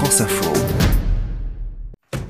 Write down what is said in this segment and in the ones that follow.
France Info.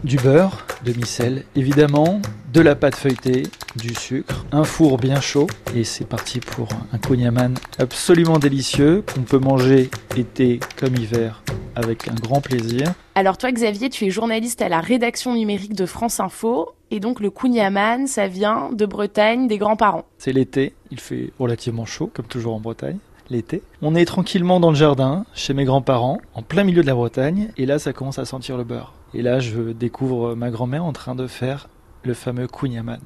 Du beurre, demi-sel, évidemment, de la pâte feuilletée, du sucre, un four bien chaud, et c'est parti pour un kouign-amann absolument délicieux qu'on peut manger été comme hiver avec un grand plaisir. Alors toi Xavier, tu es journaliste à la rédaction numérique de France Info, et donc le kouign-amann, ça vient de Bretagne, des grands-parents. C'est l'été, il fait relativement chaud, comme toujours en Bretagne l'été. On est tranquillement dans le jardin, chez mes grands-parents, en plein milieu de la Bretagne, et là ça commence à sentir le beurre. Et là je découvre ma grand-mère en train de faire le fameux kouign-amann,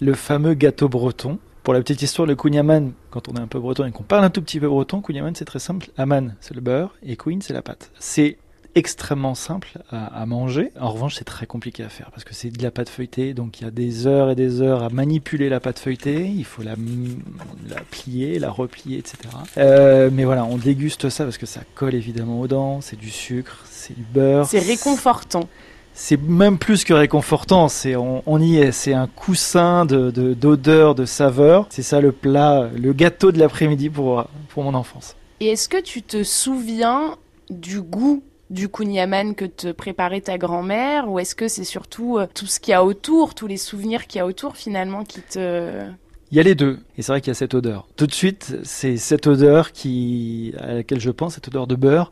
le fameux gâteau breton. Pour la petite histoire, le kouign-amann, quand on est un peu breton et qu'on parle un tout petit peu breton, kouign-amann c'est très simple. Amann c'est le beurre et kouign c'est la pâte. C'est extrêmement simple à, manger. En revanche, c'est très compliqué à faire parce que c'est de la pâte feuilletée, donc il y a des heures et des heures à manipuler la pâte feuilletée. Il faut la, la plier, la replier, etc. Euh, mais voilà, on déguste ça parce que ça colle évidemment aux dents. C'est du sucre, c'est du beurre. C'est réconfortant. C'est même plus que réconfortant, c'est on, y est, c'est un coussin de d'odeur, de, de saveur. C'est ça le plat, le gâteau de l'après-midi pour pour mon enfance. Et est-ce que tu te souviens du goût du kouign que te préparait ta grand-mère ou est-ce que c'est surtout euh, tout ce qu'il y a autour, tous les souvenirs qu'il y a autour finalement qui te... Il y a les deux, et c'est vrai qu'il y a cette odeur. Tout de suite, c'est cette odeur qui, à laquelle je pense, cette odeur de beurre,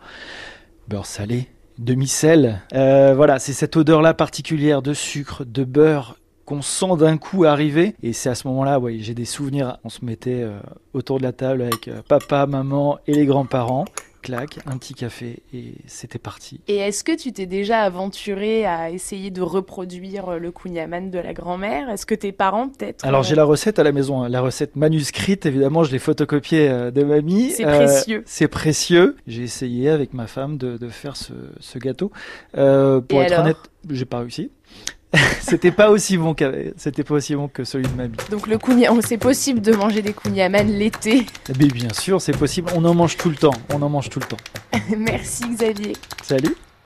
beurre salé, demi-sel. Euh, voilà, c'est cette odeur-là particulière de sucre, de beurre qu'on sent d'un coup arriver. Et c'est à ce moment-là, ouais, j'ai des souvenirs. On se mettait euh, autour de la table avec papa, maman et les grands-parents claque, un petit café et c'était parti. Et est-ce que tu t'es déjà aventuré à essayer de reproduire le kouign de la grand-mère? Est-ce que tes parents peut-être Alors j'ai la recette à la maison, hein. la recette manuscrite évidemment, je l'ai photocopiée euh, de mamie. C'est précieux. Euh, c'est précieux. J'ai essayé avec ma femme de, faire ce, gâteau. Euh, pour être honnête, j'ai pas réussi. c'était pas aussi bon c'était pas aussi bon que celui de mamie. Donc le c'est possible de manger des kouign l'été. Mais bien sûr, c'est possible. On en mange tout le temps. On en mange tout le temps. Merci Xavier. Salut.